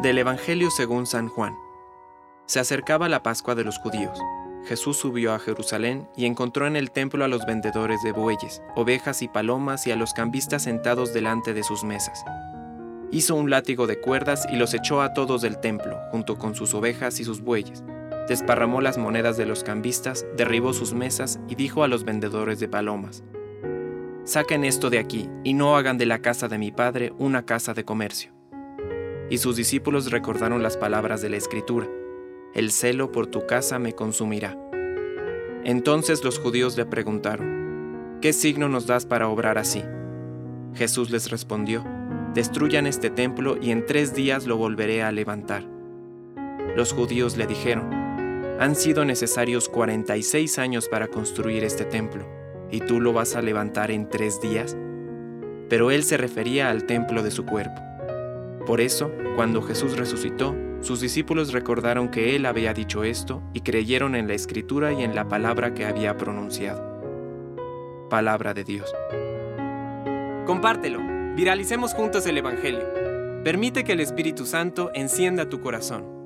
Del Evangelio según San Juan. Se acercaba la Pascua de los judíos. Jesús subió a Jerusalén y encontró en el templo a los vendedores de bueyes, ovejas y palomas y a los cambistas sentados delante de sus mesas. Hizo un látigo de cuerdas y los echó a todos del templo, junto con sus ovejas y sus bueyes. Desparramó las monedas de los cambistas, derribó sus mesas y dijo a los vendedores de palomas, Saquen esto de aquí y no hagan de la casa de mi padre una casa de comercio. Y sus discípulos recordaron las palabras de la Escritura, El celo por tu casa me consumirá. Entonces los judíos le preguntaron, ¿qué signo nos das para obrar así? Jesús les respondió, Destruyan este templo y en tres días lo volveré a levantar. Los judíos le dijeron, Han sido necesarios 46 años para construir este templo ¿y tú lo vas a levantar en tres días? Pero él se refería al templo de su cuerpo. Por eso, cuando Jesús resucitó, sus discípulos recordaron que él había dicho esto y creyeron en la escritura y en la palabra que había pronunciado. Palabra de Dios. Compártelo, viralicemos juntos el Evangelio. Permite que el Espíritu Santo encienda tu corazón.